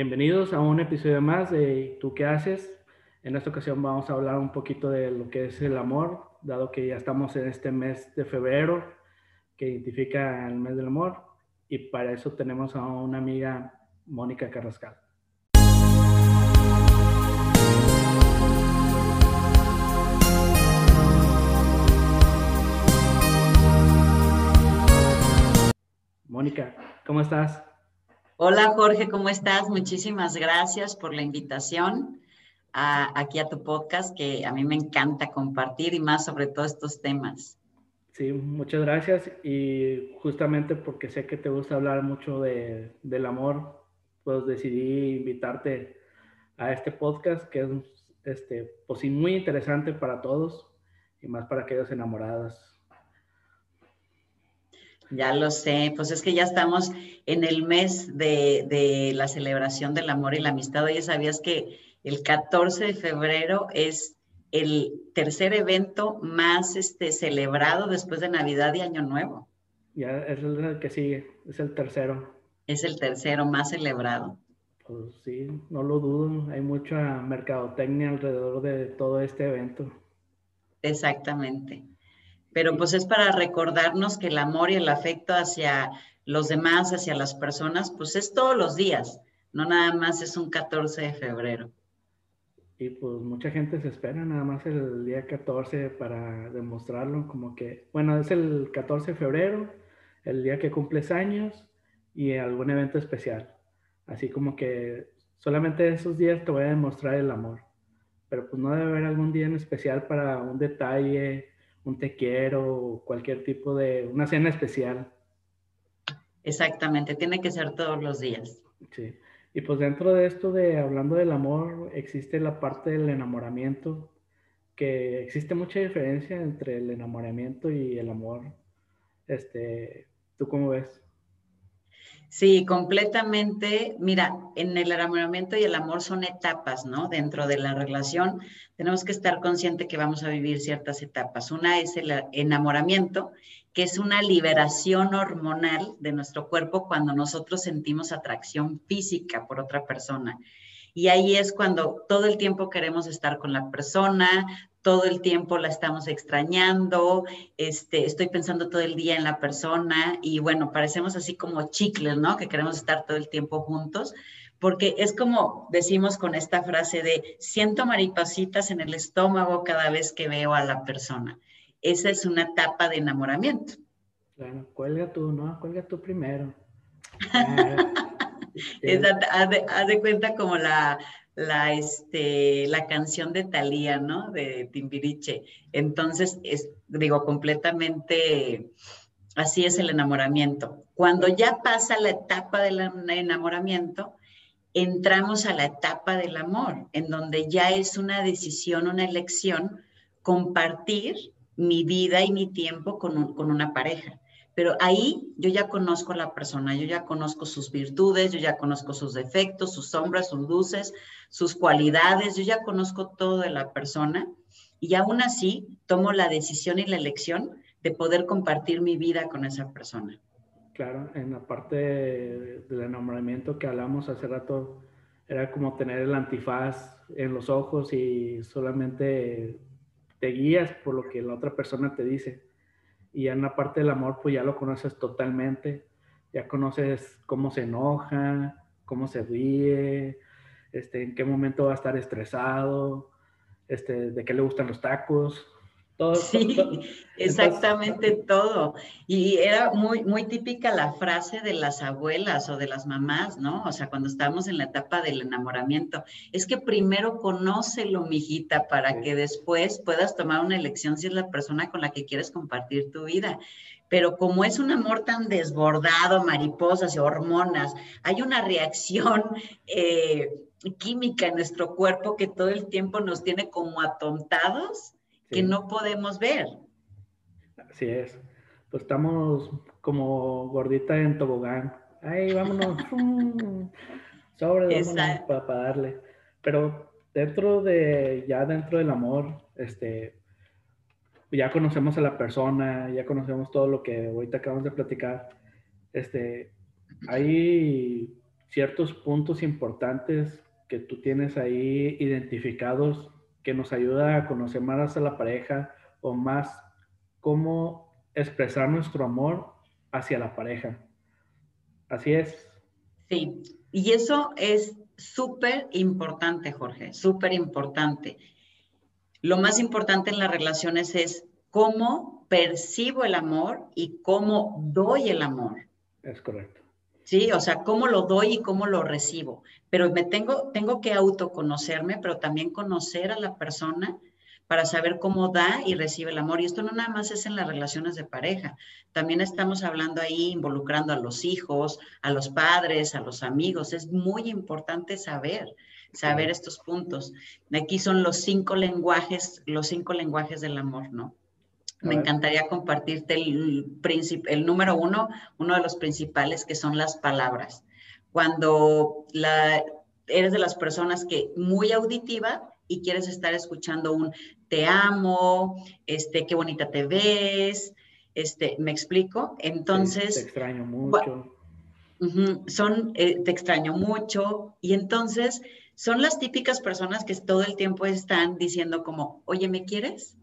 Bienvenidos a un episodio más de ¿Tú qué haces? En esta ocasión vamos a hablar un poquito de lo que es el amor, dado que ya estamos en este mes de febrero que identifica el mes del amor y para eso tenemos a una amiga, Mónica Carrascal. Mónica, ¿cómo estás? Hola Jorge, ¿cómo estás? Muchísimas gracias por la invitación aquí a tu podcast, que a mí me encanta compartir y más sobre todos estos temas. Sí, muchas gracias y justamente porque sé que te gusta hablar mucho de, del amor, pues decidí invitarte a este podcast que es este, pues muy interesante para todos y más para aquellos enamorados. Ya lo sé, pues es que ya estamos en el mes de, la celebración del amor y la amistad. Oye, ¿sabías que el 14 de febrero es el tercer evento más este, celebrado después de Navidad y Año Nuevo? Ya es el que sigue, es el tercero. Es el tercero más celebrado. Pues sí, no lo dudo, hay mucha mercadotecnia alrededor de todo este evento. Exactamente pero pues es para recordarnos que el amor y el afecto hacia los demás, hacia las personas, pues es todos los días, no nada más es un 14 de febrero. Y pues mucha gente se espera nada más el día 14 para demostrarlo, como que, bueno, es el 14 de febrero, el día que cumples años y algún evento especial. Así como que solamente esos días te voy a demostrar el amor. Pero pues no debe haber algún día en especial para un detalle, un te quiero, cualquier tipo de, una cena especial. Exactamente, tiene que ser todos los días. Sí. Y pues dentro de esto de hablando del amor, existe la parte del enamoramiento, que existe mucha diferencia entre el enamoramiento y el amor. Este, ¿tú cómo ves? Sí, completamente. Mira, en el enamoramiento y el amor son etapas, ¿no? Dentro de la relación tenemos que estar consciente que vamos a vivir ciertas etapas. Una es el enamoramiento, que es una liberación hormonal de nuestro cuerpo cuando nosotros sentimos atracción física por otra persona. Y ahí es cuando todo el tiempo queremos estar con la persona, todo el tiempo la estamos extrañando, este, estoy pensando todo el día en la persona y bueno, parecemos así como chicles, ¿no? Que queremos estar todo el tiempo juntos, porque es como decimos con esta frase de siento maripositas en el estómago cada vez que veo a la persona. Esa es una etapa de enamoramiento. Claro, cuelga tú, ¿no? Cuelga tú primero. haz, de, cuenta como la, la, este, la canción de Thalía, ¿no? De Timbiriche. Entonces, es, digo, completamente así es el enamoramiento. Cuando ya pasa la etapa del enamoramiento, entramos a la etapa del amor, en donde ya es una decisión, una elección, compartir mi vida y mi tiempo con, con una pareja. Pero ahí yo ya conozco a la persona, yo ya conozco sus virtudes, yo ya conozco sus defectos, sus sombras, sus luces, sus cualidades, yo ya conozco todo de la persona y aún así tomo la decisión y la elección de poder compartir mi vida con esa persona. Claro, en la parte del enamoramiento que hablamos hace rato, era como tener el antifaz en los ojos y solamente te guías por lo que la otra persona te dice y en la parte del amor pues ya lo conoces totalmente, ya conoces cómo se enoja, cómo se ríe, este, en qué momento va a estar estresado, este, de qué le gustan los tacos, todo, sí, exactamente todo. Y era muy, muy típica la frase de las abuelas o de las mamás, ¿no? O sea, cuando estábamos en la etapa del enamoramiento, es que primero conócelo, mijita, para que después puedas tomar una elección si es la persona con la que quieres compartir tu vida. Pero como es un amor tan desbordado, mariposas y hormonas, hay una reacción eh, química en nuestro cuerpo que todo el tiempo nos tiene como atontados que no podemos ver. Así es. Pues estamos como gordita en tobogán. Ay, vámonos. Sobre, vámonos para, para, darle. Pero dentro de, ya dentro del amor, este, ya conocemos a la persona, ya conocemos todo lo que ahorita acabamos de platicar. Este, hay ciertos puntos importantes que tú tienes ahí identificados que nos ayuda a conocer más a la pareja o más cómo expresar nuestro amor hacia la pareja. Así es. Sí, y eso es súper importante, Jorge, súper importante. Lo más importante en las relaciones es cómo percibo el amor y cómo doy el amor. Es correcto. Sí, o sea, cómo lo doy y cómo lo recibo. Pero me tengo, tengo que autoconocerme, pero también conocer a la persona para saber cómo da y recibe el amor. Y esto no nada más es en las relaciones de pareja, también estamos hablando ahí involucrando a los hijos, a los padres, a los amigos. Es muy importante saber, saber estos puntos. Aquí son los cinco lenguajes, los cinco lenguajes del amor, ¿no? Me encantaría compartirte el, el número uno, uno de los principales, que son las palabras. Cuando la, eres de las personas que muy auditiva y quieres estar escuchando un te amo, este, qué bonita te ves, este, ¿me explico? Entonces... te extraño mucho. son, eh, te extraño mucho, y entonces son las típicas personas que todo el tiempo están diciendo como, oye, ¿me quieres?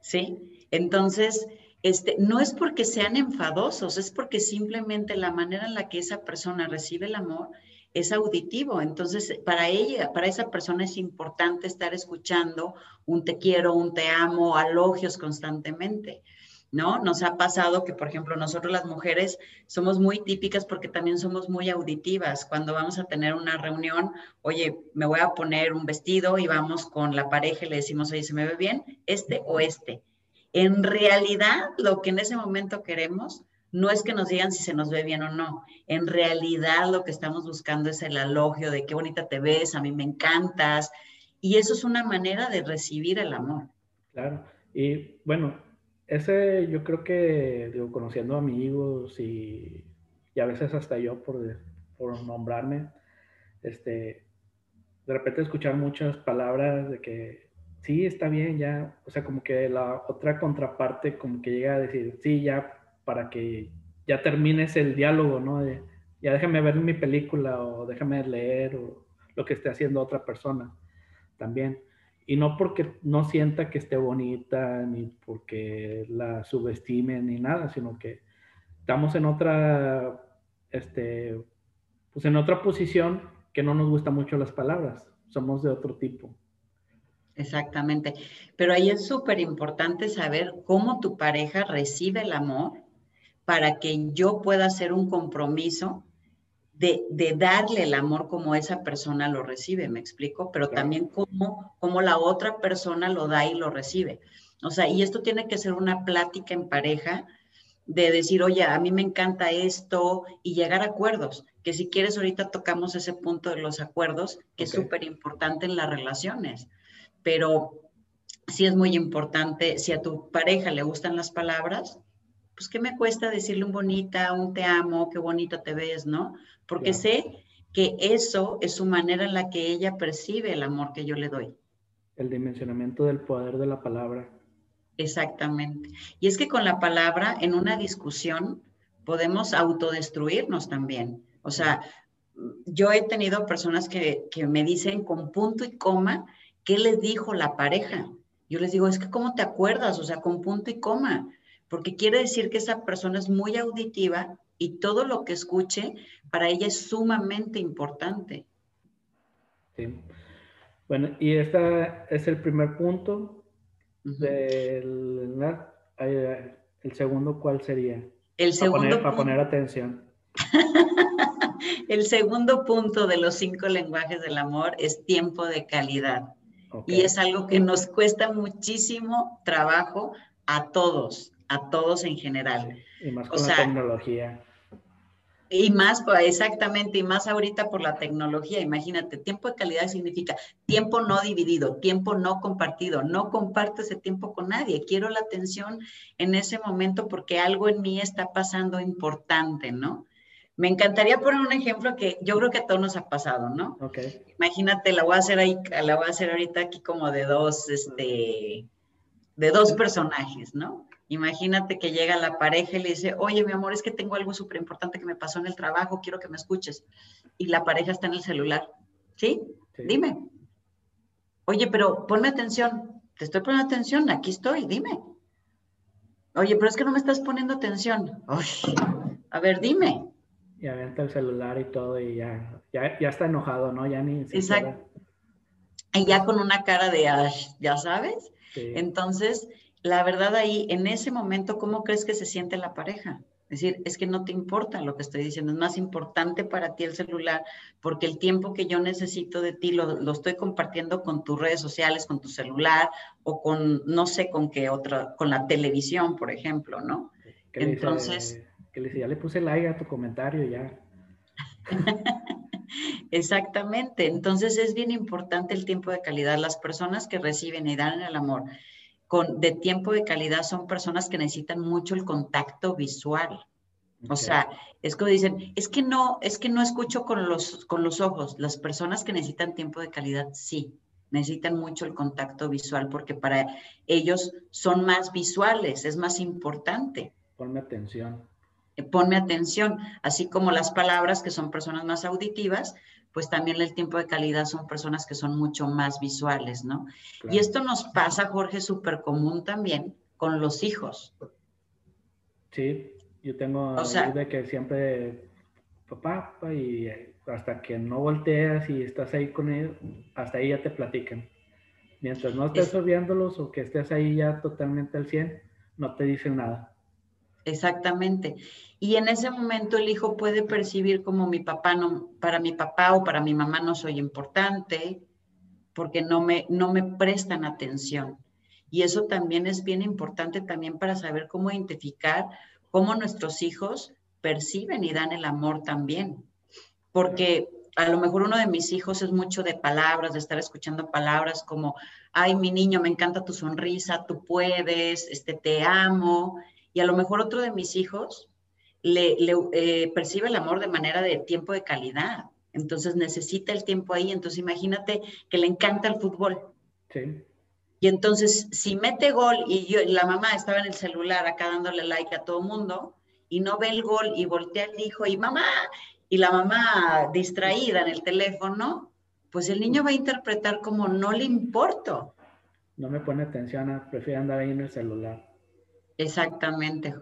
Sí. Entonces, este, no es porque sean enfadosos, es porque simplemente la manera en la que esa persona recibe el amor es auditivo. Entonces, para ella, para esa persona es importante estar escuchando un te quiero, un te amo, alogios constantemente. ¿No? Nos ha pasado que, por ejemplo, nosotros las mujeres somos muy típicas porque también somos muy auditivas. Cuando vamos a tener una reunión, oye, me voy a poner un vestido y vamos con la pareja y le decimos, oye, ¿se me ve bien? ¿Este o este? En realidad, lo que en ese momento queremos no es que nos digan si se nos ve bien o no. En realidad lo que estamos buscando es el elogio de qué bonita te ves, a mí me encantas. Y eso es una manera de recibir el amor. Claro. Y bueno, ese yo creo que, digo, conociendo amigos y, y a veces hasta yo por, por nombrarme, este, de repente escuchar muchas palabras de que sí, está bien, ya, o sea, como que la otra contraparte como que llega a decir, sí, ya para que ya termines el diálogo, ¿no? ya déjame ver mi película o déjame leer o lo que esté haciendo otra persona también. Y no porque no sienta que esté bonita, ni porque la subestime, ni nada, sino que estamos en otra, este, pues en otra posición que no nos gustan mucho las palabras. Somos de otro tipo. Exactamente. Pero ahí es súper importante saber cómo tu pareja recibe el amor para que yo pueda hacer un compromiso de, darle el amor como esa persona lo recibe, ¿me explico? Pero también cómo, cómo la otra persona lo da y lo recibe. O sea, y esto tiene que ser una plática en pareja de decir, oye, a mí me encanta esto y llegar a acuerdos, que si quieres ahorita tocamos ese punto de los acuerdos, que es súper importante en las relaciones, pero sí es muy importante, si a tu pareja le gustan las palabras, pues ¿qué me cuesta decirle un bonita, un te amo, qué bonita te ves, ¿no? Porque sé que eso es su manera en la que ella percibe el amor que yo le doy. El dimensionamiento del poder de la palabra. Exactamente. Y es que con la palabra, en una discusión, podemos autodestruirnos también. O sea, yo he tenido personas que, que me dicen con punto y coma, ¿qué les dijo la pareja? Yo les digo, es que ¿cómo te acuerdas? O sea, con punto y coma porque quiere decir que esa persona es muy auditiva y todo lo que escuche para ella es sumamente importante. Sí. Bueno, y este es el primer punto. del, el segundo, ¿cuál sería? El segundo. Para poner, atención. el segundo punto de los cinco lenguajes del amor es tiempo de calidad. Y es algo que nos cuesta muchísimo trabajo a todos, a todos en general. Y más con la tecnología. Y más, exactamente, y más ahorita por la tecnología. Imagínate, tiempo de calidad significa tiempo no dividido, tiempo no compartido. No comparto ese tiempo con nadie. Quiero la atención en ese momento porque algo en mí está pasando importante, ¿no? Me encantaría poner un ejemplo que yo creo que a todos nos ha pasado, ¿no? Ok. Imagínate, la voy a hacer ahí, la voy a hacer ahorita aquí como de dos, este, de dos personajes, ¿no? Imagínate que llega la pareja y le dice, oye, mi amor, es que tengo algo súper importante que me pasó en el trabajo, quiero que me escuches. Y la pareja está en el celular. ¿Sí? Dime. Oye, pero ponme atención. Te estoy poniendo atención, aquí estoy, dime. Oye, pero es que no me estás poniendo atención. a ver, dime. Y avienta el celular y todo y ya, ya, ya está enojado, ¿no? Ya ni... Exacto. Y ya con una cara de, ya sabes. Entonces, la verdad ahí, en ese momento, ¿cómo crees que se siente la pareja? Es decir, es que no te importa lo que estoy diciendo, es más importante para ti el celular, porque el tiempo que yo necesito de ti lo, lo, estoy compartiendo con tus redes sociales, con tu celular o con, no sé, con qué otra, con la televisión, por ejemplo, ¿no? Entonces... que le dice, ya le puse like a tu comentario, ya. Exactamente, entonces es bien importante el tiempo de calidad. Las personas que reciben y dan el amor con, de tiempo de calidad son personas que necesitan mucho el contacto visual. O sea, es como dicen, es que no, es que no escucho con los, con los ojos. Las personas que necesitan tiempo de calidad, sí, necesitan mucho el contacto visual porque para ellos son más visuales, es más importante. Ponme atención. Eh, ponme atención, así como las palabras que son personas más auditivas, pues también el tiempo de calidad son personas que son mucho más visuales, ¿no? Y esto nos pasa, Jorge, súper común también con los hijos. Sí, yo tengo o de que siempre, papá, papá, y hasta que no volteas y estás ahí con ellos, hasta ahí ya te platican. Mientras no estés viéndolos o que estés ahí ya totalmente al 100, no te dicen nada. Exactamente. Y en ese momento el hijo puede percibir como mi papá no, para mi papá o para mi mamá no soy importante, porque no me, no me prestan atención. Y eso también es bien importante también para saber cómo identificar cómo nuestros hijos perciben y dan el amor también. Porque a lo mejor uno de mis hijos es mucho de palabras, de estar escuchando palabras como, ay, mi niño, me encanta tu sonrisa, tú puedes, este, te amo. Y a lo mejor otro de mis hijos le, eh, percibe el amor de manera de tiempo de calidad. Entonces necesita el tiempo ahí. Entonces imagínate que le encanta el fútbol. Sí. Y entonces, si mete gol y yo, la mamá estaba en el celular acá dándole like a todo mundo y no ve el gol y voltea el hijo y mamá, y la mamá distraída en el teléfono, pues el niño va a interpretar como no le importo. No me pone atención, prefiere andar ahí en el celular. Exactamente.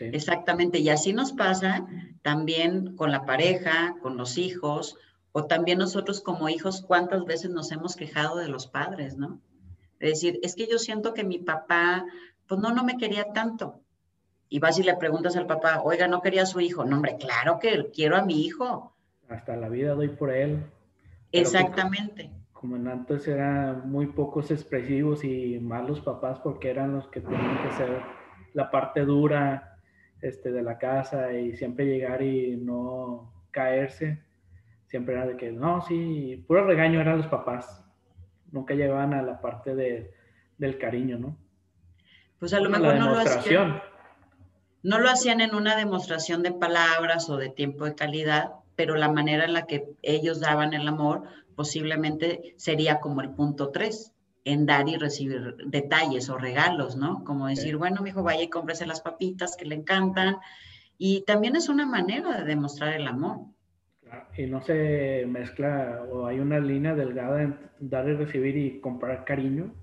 Exactamente. Y así nos pasa también con la pareja, con los hijos, o también nosotros como hijos, cuántas veces nos hemos quejado de los padres, ¿no? Es decir, es que yo siento que mi papá, pues no, no me quería tanto. Y vas y le preguntas al papá, oiga, ¿no quería a su hijo? No, hombre, claro que quiero a mi hijo. Hasta la vida doy por él. Exactamente como en antes eran muy pocos expresivos y malos papás porque eran los que tenían que ser la parte dura este, de la casa y siempre llegar y no caerse. Siempre era de que, no, sí, puro regaño eran los papás. Nunca llegaban a la parte de, del cariño, ¿no? Pues a lo mejor no lo hacían. No lo hacían en una demostración de palabras o de tiempo de calidad, pero la manera en la que ellos daban el amor posiblemente sería como el punto tres en dar y recibir detalles o regalos, ¿no? Como decir, bueno, mi hijo, vaya y cómprese las papitas que le encantan. Y también es una manera de demostrar el amor. Y no se mezcla o hay una línea delgada en dar y recibir y comprar cariño.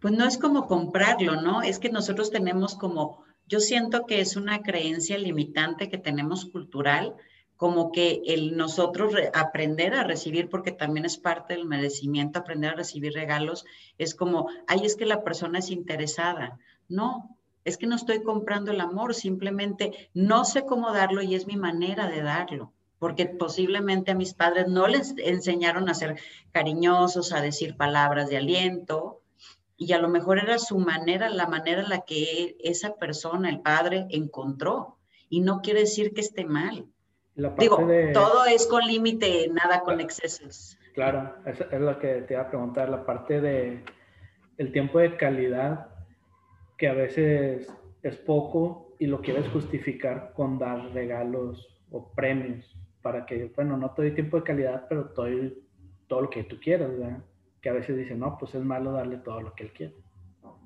Pues no es como comprarlo, ¿no? Es que nosotros tenemos como, yo siento que es una creencia limitante que tenemos cultural, como que el nosotros aprender a recibir, porque también es parte del merecimiento, aprender a recibir regalos, es como, ay, es que la persona es interesada. No, es que no estoy comprando el amor, simplemente no sé cómo darlo y es mi manera de darlo, porque posiblemente a mis padres no les enseñaron a ser cariñosos, a decir palabras de aliento, y a lo mejor era su manera, la manera en la que esa persona, el padre, encontró. Y no quiere decir que esté mal Digo, todo es con límite, nada con excesos. Claro, es, es lo que te iba a preguntar, la parte de el tiempo de calidad, que a veces es poco y lo quieres justificar con dar regalos o premios para que, bueno, no te doy tiempo de calidad, pero te doy todo lo que tú quieras, ¿verdad? Que a veces dicen, no, pues es malo darle todo lo que él quiere.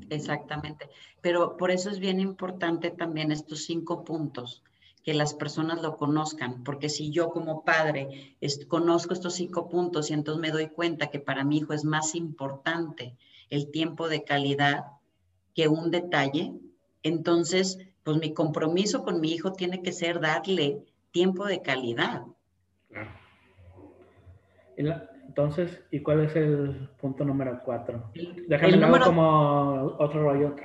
Exactamente. Pero por eso es bien importante también estos cinco puntos, que las personas lo conozcan, porque si yo como padre conozco estos cinco puntos y entonces me doy cuenta que para mi hijo es más importante el tiempo de calidad que un detalle, entonces pues mi compromiso con mi hijo tiene que ser darle tiempo de calidad. Claro. Entonces, ¿y cuál es el punto número cuatro? Déjame el como otro rollo.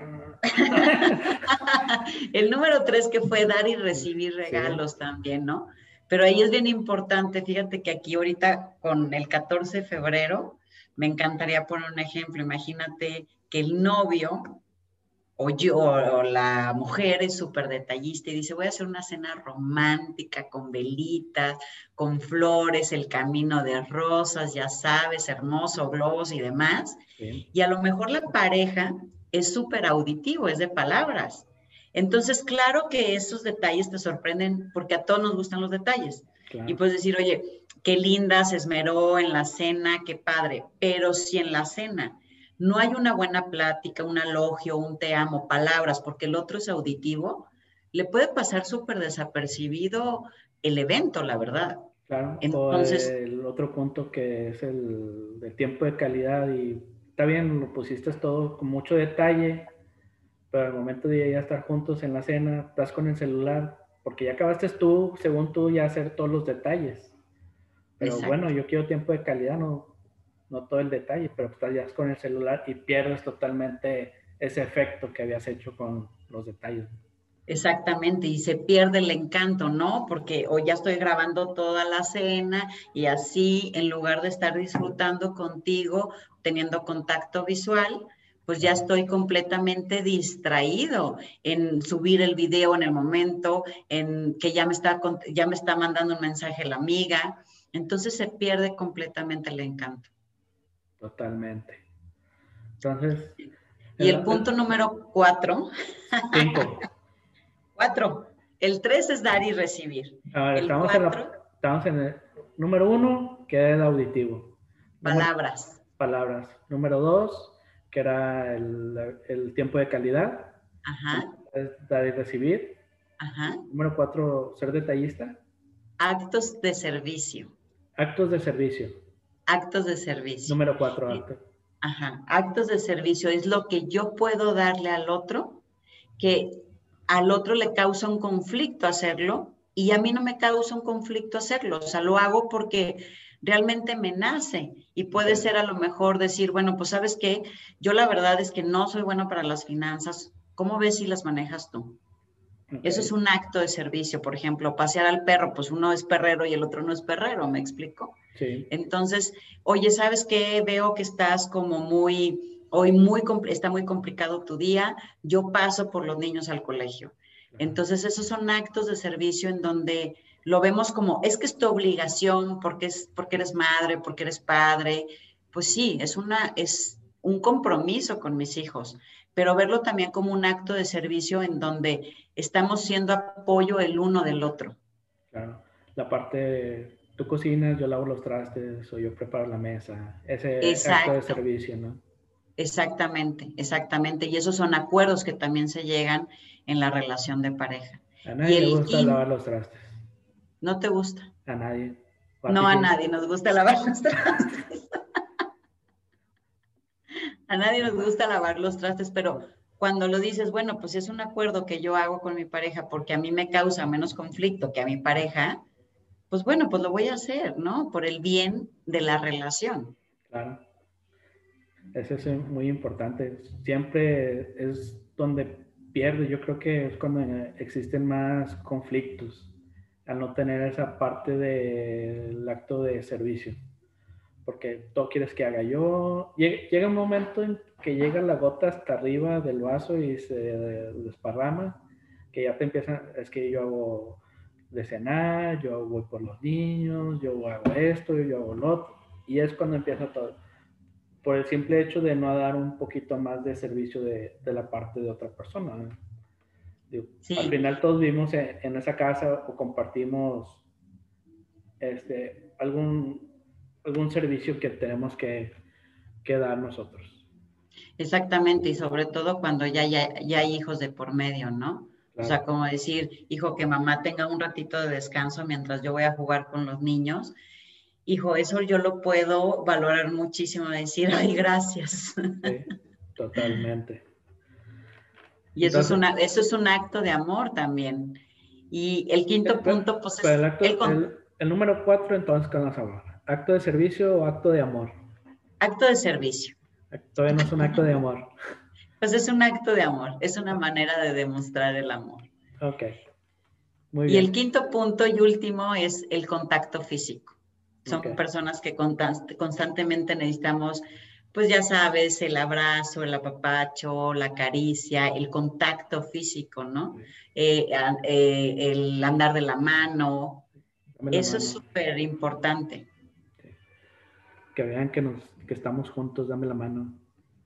el número tres que fue dar y recibir regalos también, ¿no? Pero ahí es bien importante, fíjate que aquí ahorita con el 14 de febrero, me encantaría poner un ejemplo, imagínate que el novio o yo, o la mujer es súper detallista y dice, voy a hacer una cena romántica con velitas, con flores, el camino de rosas, ya sabes, hermoso, globos y demás. Y a lo mejor la pareja es súper auditivo, es de palabras. Entonces, claro que esos detalles te sorprenden porque a todos nos gustan los detalles. Y puedes decir, oye, qué linda se esmeró en la cena, qué padre. Pero si en la cena no hay una buena plática, un elogio, un te amo, palabras, porque el otro es auditivo, le puede pasar súper desapercibido el evento, la verdad. Claro, entonces el otro punto que es el de tiempo de calidad y está bien, lo pusiste todo con mucho detalle, pero al momento de ya estar juntos en la cena, estás con el celular, porque ya acabaste tú, según tú, ya hacer todos los detalles. Pero bueno, yo quiero tiempo de calidad, no, no todo el detalle, pero estás ya con el celular y pierdes totalmente ese efecto que habías hecho con los detalles. Exactamente, y se pierde el encanto, ¿no? Porque hoy ya estoy grabando toda la cena y así, en lugar de estar disfrutando contigo, teniendo contacto visual, pues ya estoy completamente distraído en subir el video en el momento, en que ya me está, ya me está mandando un mensaje la amiga. Entonces se pierde completamente el encanto. Totalmente. Entonces. Y el, punto número cuatro. Cinco. cuatro. El tres es dar y recibir. estamos, en el número uno, que es el auditivo. Palabras. palabras. Número dos, que era el, tiempo de calidad. Ajá. dar y recibir. Ajá. Número cuatro, ser detallista. Actos de servicio. Actos de servicio. Actos de servicio. Número cuatro, actos. Ajá, actos de servicio es lo que yo puedo darle al otro, que al otro le causa un conflicto hacerlo y a mí no me causa un conflicto hacerlo. O sea, lo hago porque realmente me nace y puede ser a lo mejor decir, bueno, pues sabes qué, yo la verdad es que no soy bueno para las finanzas. ¿Cómo ves si las manejas tú? Eso es un acto de servicio, por ejemplo, pasear al perro, pues uno es perrero y el otro no es perrero, ¿me explico? Sí. Entonces, oye, ¿sabes qué? Veo que estás como muy, hoy muy, está muy complicado tu día, yo paso por los niños al colegio. Entonces, esos son actos de servicio en donde lo vemos como, es que es tu obligación, porque, es, porque eres madre, porque eres padre. Pues sí, es, una, es un compromiso con mis hijos, pero verlo también como un acto de servicio en donde estamos siendo apoyo el uno del otro. Claro, la parte, tú cocinas, yo lavo los trastes o yo preparo la mesa, ese acto de servicio, ¿no? Exactamente, exactamente. Y esos son acuerdos que también se llegan en la relación de pareja. A nadie le gusta lavar los trastes. ¿No te gusta? A nadie. No a nadie nos gusta lavar los trastes. A nadie nos gusta lavar los trastes, pero cuando lo dices, bueno, pues es un acuerdo que yo hago con mi pareja porque a mí me causa menos conflicto que a mi pareja, pues bueno, pues lo voy a hacer, ¿no? Por el bien de la relación. Claro. Eso es muy importante. Siempre es donde pierde. Yo creo que es cuando existen más conflictos al no tener esa parte del acto de servicio porque todo quieres que haga yo. Llega un momento en que llega la gota hasta arriba del vaso y se desparrama, que ya te empiezan, es que yo hago de cenar, yo voy por los niños, yo hago esto, yo hago lo otro, y es cuando empieza todo. Por el simple hecho de no dar un poquito más de servicio de, de la parte de otra persona. Al final todos vivimos en, en, esa casa o compartimos este, algún, algún servicio que tenemos que, que dar nosotros. Exactamente, y sobre todo cuando ya, ya, hay hijos de por medio, ¿no? O sea, como decir, hijo, que mamá tenga un ratito de descanso mientras yo voy a jugar con los niños. Hijo, eso yo lo puedo valorar muchísimo, decir, ay, gracias. Sí, totalmente. y eso, es una, eso es un acto de amor también. Y el quinto punto, pues es... El, el, número cuatro, entonces, ¿qué vamos a hablar? ¿Acto de servicio o acto de amor? Acto de servicio. Todavía no es un acto de amor. Pues es un acto de amor, es una manera de demostrar el amor. Ok. Muy bien. Y el quinto punto y último es el contacto físico. Son personas que constantemente necesitamos, pues ya sabes, el abrazo, el apapacho, la caricia, el contacto físico, ¿no? Eh, eh, el andar de la mano. Eso es súper importante. Que vean que, nos, que estamos juntos, dame la mano.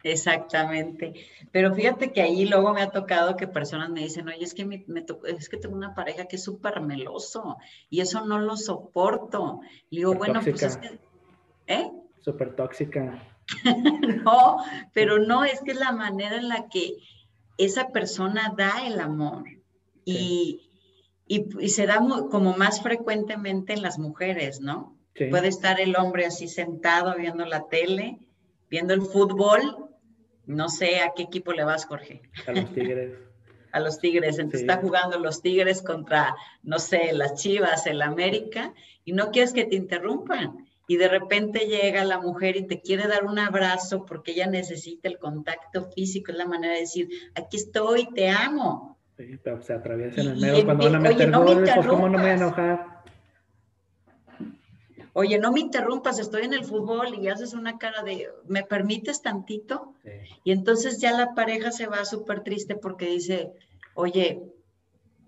Exactamente. Pero fíjate que ahí luego me ha tocado que personas me dicen, oye, es que, me, es que tengo una pareja que es súper meloso y eso no lo soporto. Y digo, bueno, pues es que... ¿Eh? Súper tóxica. no, pero no, es que es la manera en la que esa persona da el amor. Y, y, se da como más frecuentemente en las mujeres, ¿no? Puede estar el hombre así sentado viendo la tele, viendo el fútbol no sé a qué equipo le vas, Jorge. A los Tigres. a los Tigres. Entonces está jugando los Tigres contra, no sé, las Chivas, el América, y no quieres que te interrumpan. Y de repente llega la mujer y te quiere dar un abrazo porque ella necesita el contacto físico, es la manera de decir, aquí estoy, te amo. Sí, pero se atraviesa en el medio cuando van a meter goles, pues cómo no me voy a enojar oye, no me interrumpas, estoy en el fútbol y haces una cara de, ¿me permites tantito? Y entonces ya la pareja se va súper triste porque dice, oye,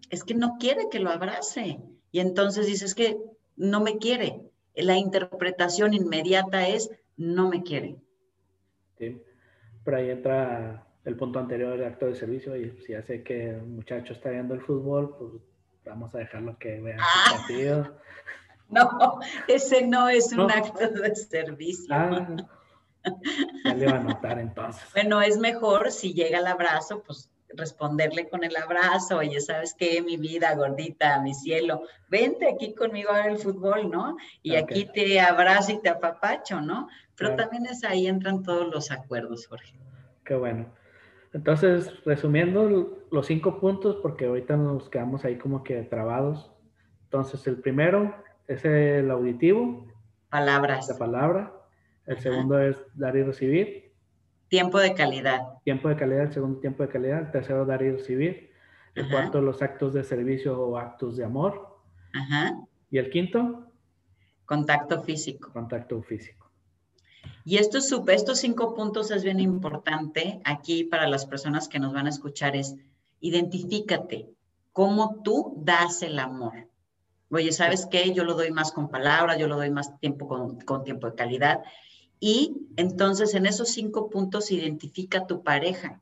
es que no quiere que lo abrace. Y entonces dice, es que no me quiere. La interpretación inmediata es, no me quiere. Sí, pero ahí entra el punto anterior del acto de servicio y si hace que el muchacho está viendo el fútbol, pues vamos a dejarlo que vea el ah. partido. No, ese no es un acto de servicio. Ah, ya le va a notar entonces. Bueno, es mejor si llega el abrazo, pues responderle con el abrazo, oye, ¿sabes qué? Mi vida gordita, mi cielo, vente aquí conmigo a ver el fútbol, ¿no? Y aquí te abrazo y te apapacho, ¿no? Pero también es ahí entran todos los acuerdos, Jorge. Qué bueno. Entonces, resumiendo los cinco puntos, porque ahorita nos quedamos ahí como que trabados. Entonces, el primero, es el auditivo. Palabras. La palabra. El segundo es dar y recibir. Tiempo de calidad. Tiempo de calidad, el segundo tiempo de calidad. El tercero, dar y recibir. El cuarto, los actos de servicio o actos de amor. Ajá. Y el quinto. Contacto físico. Contacto físico. Y estos, estos cinco puntos es bien importante aquí para las personas que nos van a escuchar es identifícate cómo tú das el amor. Oye, ¿sabes qué? Yo lo doy más con palabras, yo lo doy más tiempo con, tiempo de calidad. Y entonces en esos cinco puntos identifica tu pareja.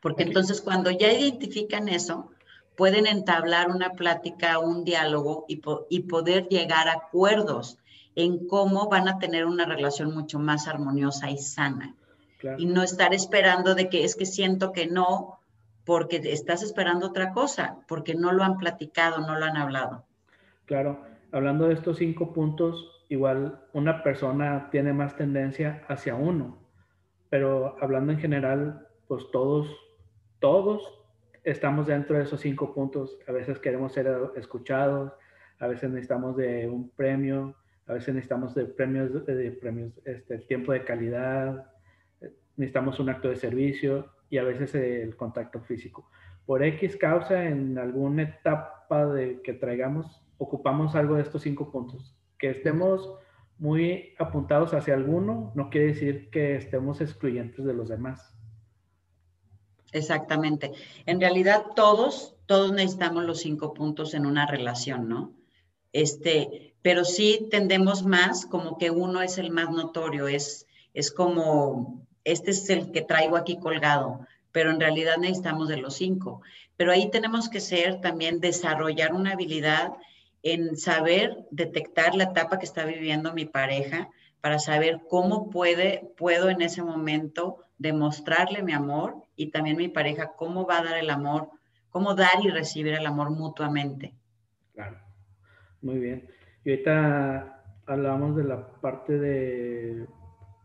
Porque entonces cuando ya identifican eso, pueden entablar una plática, un diálogo y, y, poder llegar a acuerdos en cómo van a tener una relación mucho más armoniosa y sana. Y no estar esperando de que es que siento que no, porque estás esperando otra cosa, porque no lo han platicado, no lo han hablado. Claro, hablando de estos cinco puntos, igual una persona tiene más tendencia hacia uno, pero hablando en general, pues todos, todos estamos dentro de esos cinco puntos. A veces queremos ser escuchados, a veces necesitamos de un premio, a veces necesitamos de premios, de premios, este, tiempo de calidad, necesitamos un acto de servicio y a veces el contacto físico. Por X causa, en alguna etapa de que traigamos ocupamos algo de estos cinco puntos. Que estemos muy apuntados hacia alguno no quiere decir que estemos excluyentes de los demás. Exactamente. En realidad todos, todos necesitamos los cinco puntos en una relación, ¿no? Este, pero sí tendemos más como que uno es el más notorio, es, es como, este es el que traigo aquí colgado, pero en realidad necesitamos de los cinco. Pero ahí tenemos que ser también, desarrollar una habilidad en saber detectar la etapa que está viviendo mi pareja, para saber cómo puede, puedo en ese momento demostrarle mi amor y también mi pareja cómo va a dar el amor, cómo dar y recibir el amor mutuamente. Claro, muy bien. Y ahorita hablamos de la parte de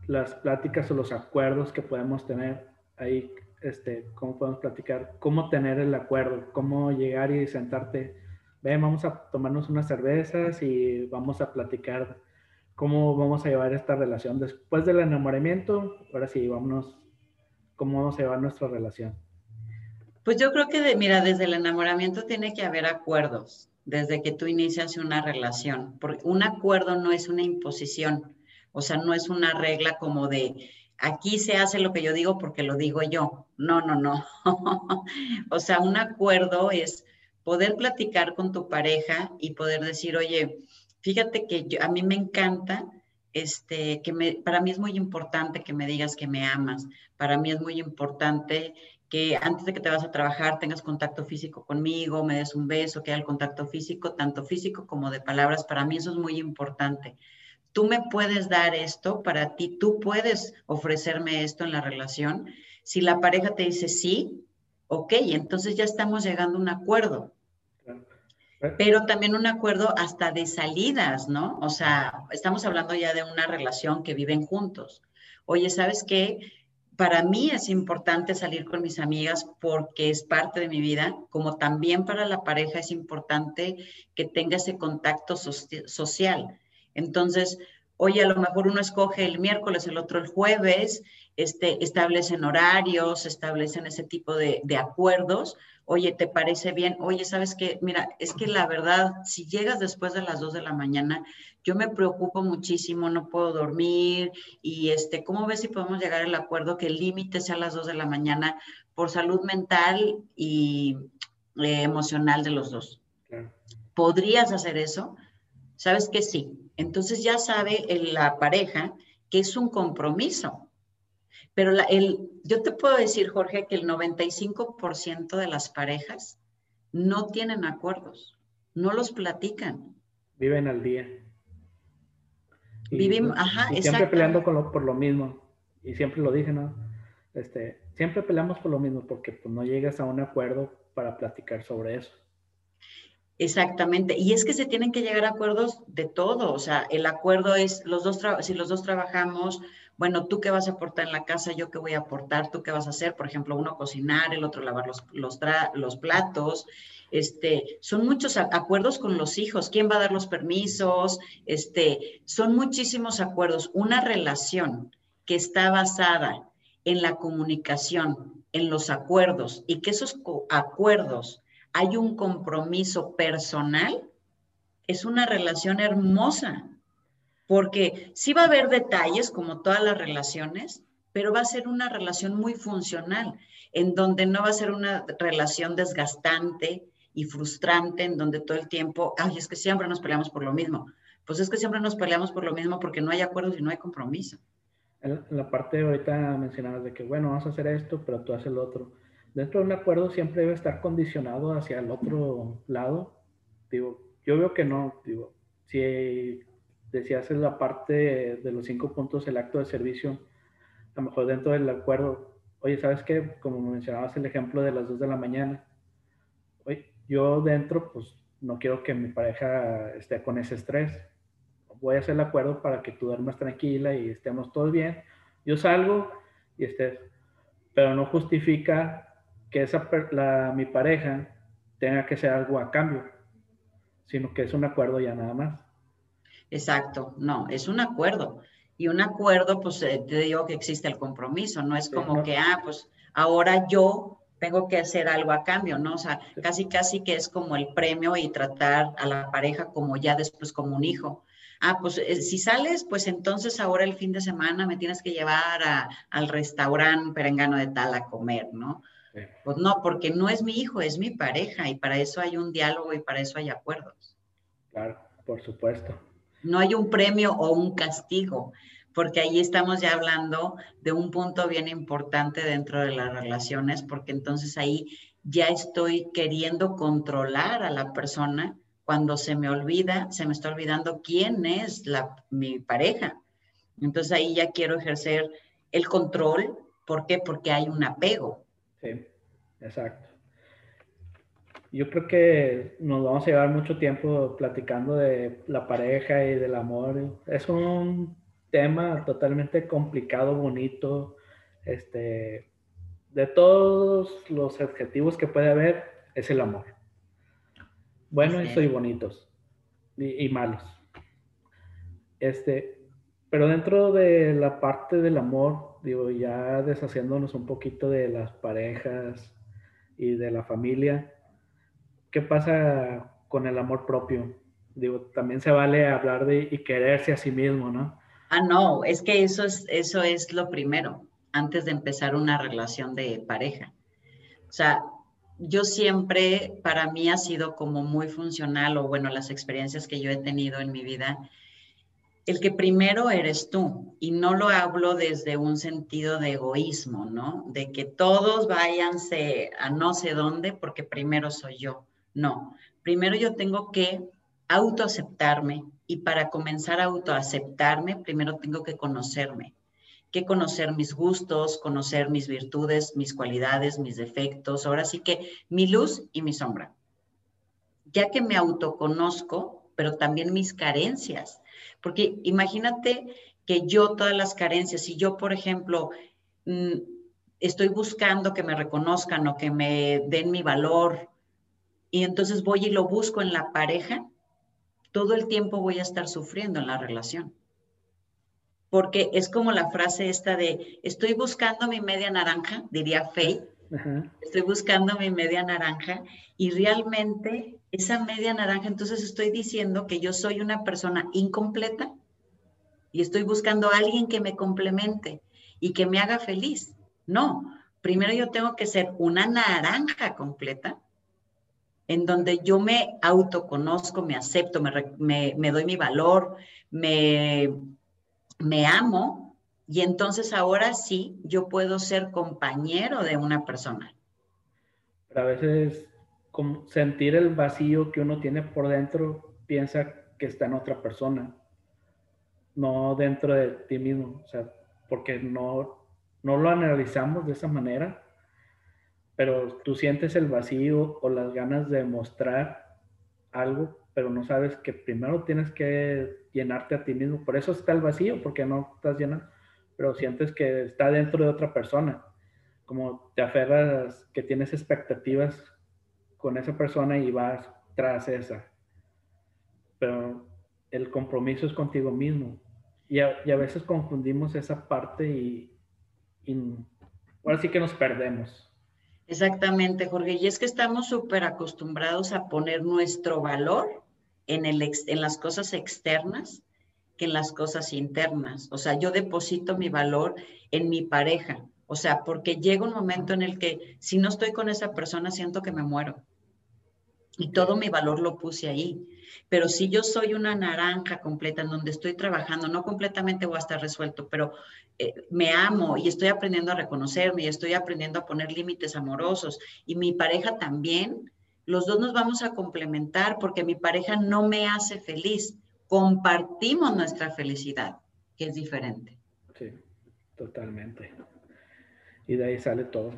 las pláticas o los acuerdos que podemos tener ahí, este, cómo podemos platicar, cómo tener el acuerdo, cómo llegar y sentarte, ven, vamos a tomarnos unas cervezas y vamos a platicar cómo vamos a llevar esta relación después del enamoramiento. Ahora sí, vámonos, cómo vamos a llevar nuestra relación. Pues yo creo que, de, mira, desde el enamoramiento tiene que haber acuerdos, desde que tú inicias una relación, porque un acuerdo no es una imposición, o sea, no es una regla como de, aquí se hace lo que yo digo porque lo digo yo. No, no, no. o sea, un acuerdo es poder platicar con tu pareja y poder decir, oye, fíjate que a mí me encanta, este, que para mí es muy importante que me digas que me amas. Para mí es muy importante que antes de que te vas a trabajar tengas contacto físico conmigo, me des un beso, que haya el contacto físico, tanto físico como de palabras. Para mí eso es muy importante tú me puedes dar esto para ti, tú puedes ofrecerme esto en la relación. Si la pareja te dice sí, ok, entonces ya estamos llegando a un acuerdo. Pero también un acuerdo hasta de salidas, ¿no? O sea, estamos hablando ya de una relación que viven juntos. Oye, ¿sabes qué? Para mí es importante salir con mis amigas porque es parte de mi vida, como también para la pareja es importante que tenga ese contacto social entonces, hoy a lo mejor uno escoge el miércoles, el otro el jueves, este, establecen horarios, establecen ese tipo de, acuerdos. Oye, ¿te parece bien? Oye, ¿sabes qué? Mira, es que la verdad, si llegas después de las 2 de la mañana, yo me preocupo muchísimo, no puedo dormir y este, ¿cómo ves si podemos llegar al acuerdo que el límite sea a las 2 de la mañana por salud mental y eh, emocional de los dos? ¿Podrías hacer eso? ¿Sabes que sí? Entonces ya sabe la pareja que es un compromiso. Pero el, yo te puedo decir, Jorge, que el 95% de las parejas no tienen acuerdos, no los platican. Viven al día. Vivimos, ajá, y siempre peleando por lo mismo. Y siempre lo dije, ¿no? Este, siempre peleamos por lo mismo porque pues, no llegas a un acuerdo para platicar sobre eso. Exactamente. Y es que se tienen que llegar a acuerdos de todo. O sea, el acuerdo es, los dos si los dos trabajamos, bueno, tú qué vas a aportar en la casa, yo qué voy a aportar, tú qué vas a hacer. Por ejemplo, uno cocinar, el otro lavar los, los, los platos. Este, son muchos acuerdos con los hijos. ¿Quién va a dar los permisos? Este, son muchísimos acuerdos. Una relación que está basada en la comunicación, en los acuerdos y que esos acuerdos hay un compromiso personal, es una relación hermosa, porque sí va a haber detalles como todas las relaciones, pero va a ser una relación muy funcional, en donde no va a ser una relación desgastante y frustrante, en donde todo el tiempo, ay, es que siempre nos peleamos por lo mismo. Pues es que siempre nos peleamos por lo mismo porque no hay acuerdos y no hay compromiso. En la parte ahorita mencionabas de que, bueno, vamos a hacer esto, pero tú haces el otro dentro de un acuerdo siempre debe estar condicionado hacia el otro lado. Digo, yo veo que no, digo, si decías en la parte de los cinco puntos el acto de servicio, a lo mejor dentro del acuerdo, oye, ¿sabes qué? Como mencionabas el ejemplo de las dos de la mañana, oye, yo dentro, pues no quiero que mi pareja esté con ese estrés. Voy a hacer el acuerdo para que tú duermas tranquila y estemos todos bien. Yo salgo y estés, pero no justifica que esa, mi pareja tenga que ser algo a cambio, sino que es un acuerdo ya nada más. Exacto, no, es un acuerdo. Y un acuerdo, pues eh, te digo que existe el compromiso, no es como que, ah, pues ahora yo tengo que hacer algo a cambio, ¿no? O sea, casi, casi que es como el premio y tratar a la pareja como ya después como un hijo. Ah, pues eh, si sales, pues entonces ahora el fin de semana me tienes que llevar a, al restaurante perengano de tal a comer, ¿no? Pues no, porque no es mi hijo, es mi pareja y para eso hay un diálogo y para eso hay acuerdos. Claro, por supuesto. No hay un premio o un castigo, porque ahí estamos ya hablando de un punto bien importante dentro de las relaciones, porque entonces ahí ya estoy queriendo controlar a la persona cuando se me olvida, se me está olvidando quién es la, mi pareja. Entonces ahí ya quiero ejercer el control. ¿Por qué? Porque hay un apego. Sí, exacto. Yo creo que nos vamos a llevar mucho tiempo platicando de la pareja y del amor. Es un tema totalmente complicado, bonito, este, de todos los adjetivos que puede haber, es el amor. Buenos y bonitos y, y, malos. Este, pero dentro de la parte del amor, digo, ya deshaciéndonos un poquito de las parejas y de la familia, ¿qué pasa con el amor propio? Digo, también se vale hablar de y quererse a sí mismo, ¿no? Ah, no, es que eso es, eso es lo primero, antes de empezar una relación de pareja. O sea, yo siempre, para mí ha sido como muy funcional, o bueno, las experiencias que yo he tenido en mi vida, el que primero eres tú, y no lo hablo desde un sentido de egoísmo, ¿no? De que todos váyanse a no sé dónde porque primero soy yo. No, primero yo tengo que autoaceptarme y para comenzar a autoaceptarme, primero tengo que conocerme, que conocer mis gustos, conocer mis virtudes, mis cualidades, mis defectos, ahora sí que mi luz y mi sombra. Ya que me autoconozco, pero también mis carencias, porque imagínate que yo todas las carencias, si yo, por ejemplo, mm, estoy buscando que me reconozcan o que me den mi valor, y entonces voy y lo busco en la pareja, todo el tiempo voy a estar sufriendo en la relación. Porque es como la frase esta de, estoy buscando mi media naranja, diría Faye, estoy buscando mi media naranja y realmente esa media naranja, entonces estoy diciendo que yo soy una persona incompleta y estoy buscando a alguien que me complemente y que me haga feliz. No, primero yo tengo que ser una naranja completa en donde yo me autoconozco, me acepto, me, doy mi valor, me, amo, y entonces ahora sí yo puedo ser compañero de una persona. Pero a veces sentir el vacío que uno tiene por dentro, piensa que está en otra persona, no dentro de ti mismo, o sea, porque no, no lo analizamos de esa manera pero tú sientes el vacío o las ganas de mostrar algo, pero no sabes que primero tienes que llenarte a ti mismo. Por eso está el vacío, porque no estás llenando, pero sientes que está dentro de otra persona. Como te aferras, que tienes expectativas con esa persona y vas tras esa. Pero el compromiso es contigo mismo. Y a, veces confundimos esa parte y, y ahora sí que nos perdemos. Exactamente, Jorge. Y es que estamos súper acostumbrados a poner nuestro valor en, el, en las cosas externas que en las cosas internas. O sea, yo deposito mi valor en mi pareja. O sea, porque llega un momento en el que si no estoy con esa persona, siento que me muero. Y todo mi valor lo puse ahí. Pero si yo soy una naranja completa en donde estoy trabajando, no completamente voy a estar resuelto, pero eh, me amo y estoy aprendiendo a reconocerme y estoy aprendiendo a poner límites amorosos y mi pareja también, los dos nos vamos a complementar porque mi pareja no me hace feliz. Compartimos nuestra felicidad, que es diferente. Sí, totalmente. Y de ahí sale todo.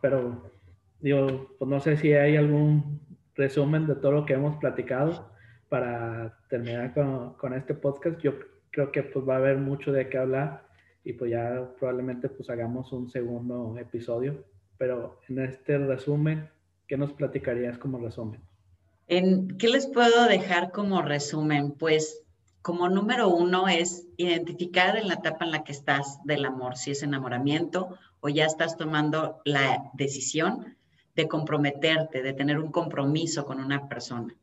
Pero, digo, pues no sé si hay algún resumen de todo lo que hemos platicado para terminar con, este podcast. Yo creo que pues va a haber mucho de qué hablar y pues ya probablemente pues hagamos un segundo episodio. Pero en este resumen, ¿qué nos platicarías como resumen? En, ¿Qué les puedo dejar como resumen? Pues como número uno es identificar en la etapa en la que estás del amor, si es enamoramiento o ya estás tomando la decisión de comprometerte, de tener un compromiso con una persona.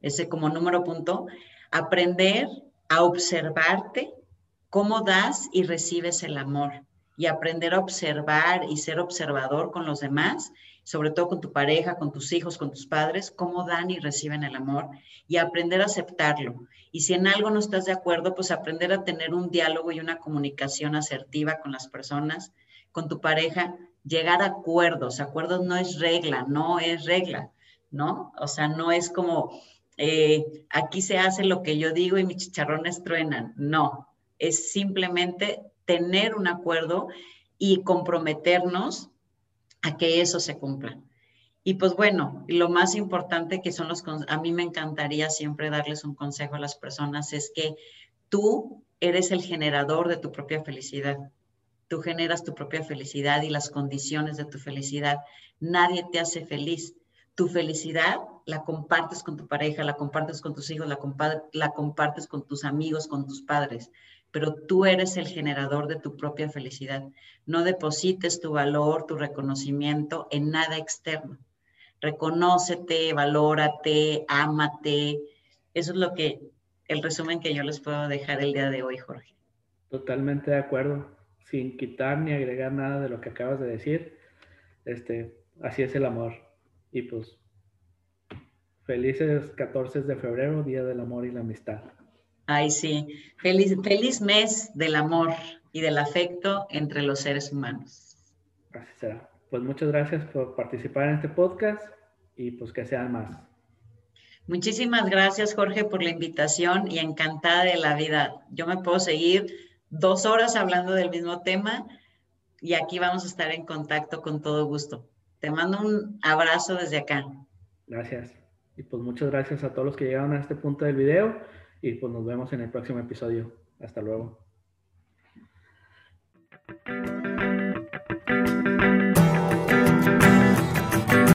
Ese como número punto, aprender a observarte cómo das y recibes el amor y aprender a observar y ser observador con los demás, sobre todo con tu pareja, con tus hijos, con tus padres, cómo dan y reciben el amor y aprender a aceptarlo. Y si en algo no estás de acuerdo, pues aprender a tener un diálogo y una comunicación asertiva con las personas, con tu pareja, llegar a acuerdos. Acuerdos no es regla, no es regla, ¿no? O sea, no es como eh, aquí se hace lo que yo digo y mis chicharrones truenan. No, es simplemente tener un acuerdo y comprometernos a que eso se cumpla. Y pues bueno, lo más importante que son los, a mí me encantaría siempre darles un consejo a las personas es que tú eres el generador de tu propia felicidad. Tú generas tu propia felicidad y las condiciones de tu felicidad. Nadie te hace feliz. Tu felicidad la compartes con tu pareja, la compartes con tus hijos, la, la compartes con tus amigos, con tus padres pero tú eres el generador de tu propia felicidad. No deposites tu valor, tu reconocimiento en nada externo. Reconócete, valórate, ámate. Eso es lo que, el resumen que yo les puedo dejar el día de hoy, Jorge. Totalmente de acuerdo. Sin quitar ni agregar nada de lo que acabas de decir. Este, así es el amor. Y pues, felices 14 de febrero, Día del Amor y la Amistad. Ay, sí. Feliz, feliz mes del amor y del afecto entre los seres humanos. Así será. Pues muchas gracias por participar en este podcast y pues que sean más. Muchísimas gracias, Jorge, por la invitación y encantada de la vida. Yo me puedo seguir dos horas hablando del mismo tema y aquí vamos a estar en contacto con todo gusto. Te mando un abrazo desde acá. Gracias. Y pues muchas gracias a todos los que llegaron a este punto del video y pues nos vemos en el próximo episodio. Hasta luego.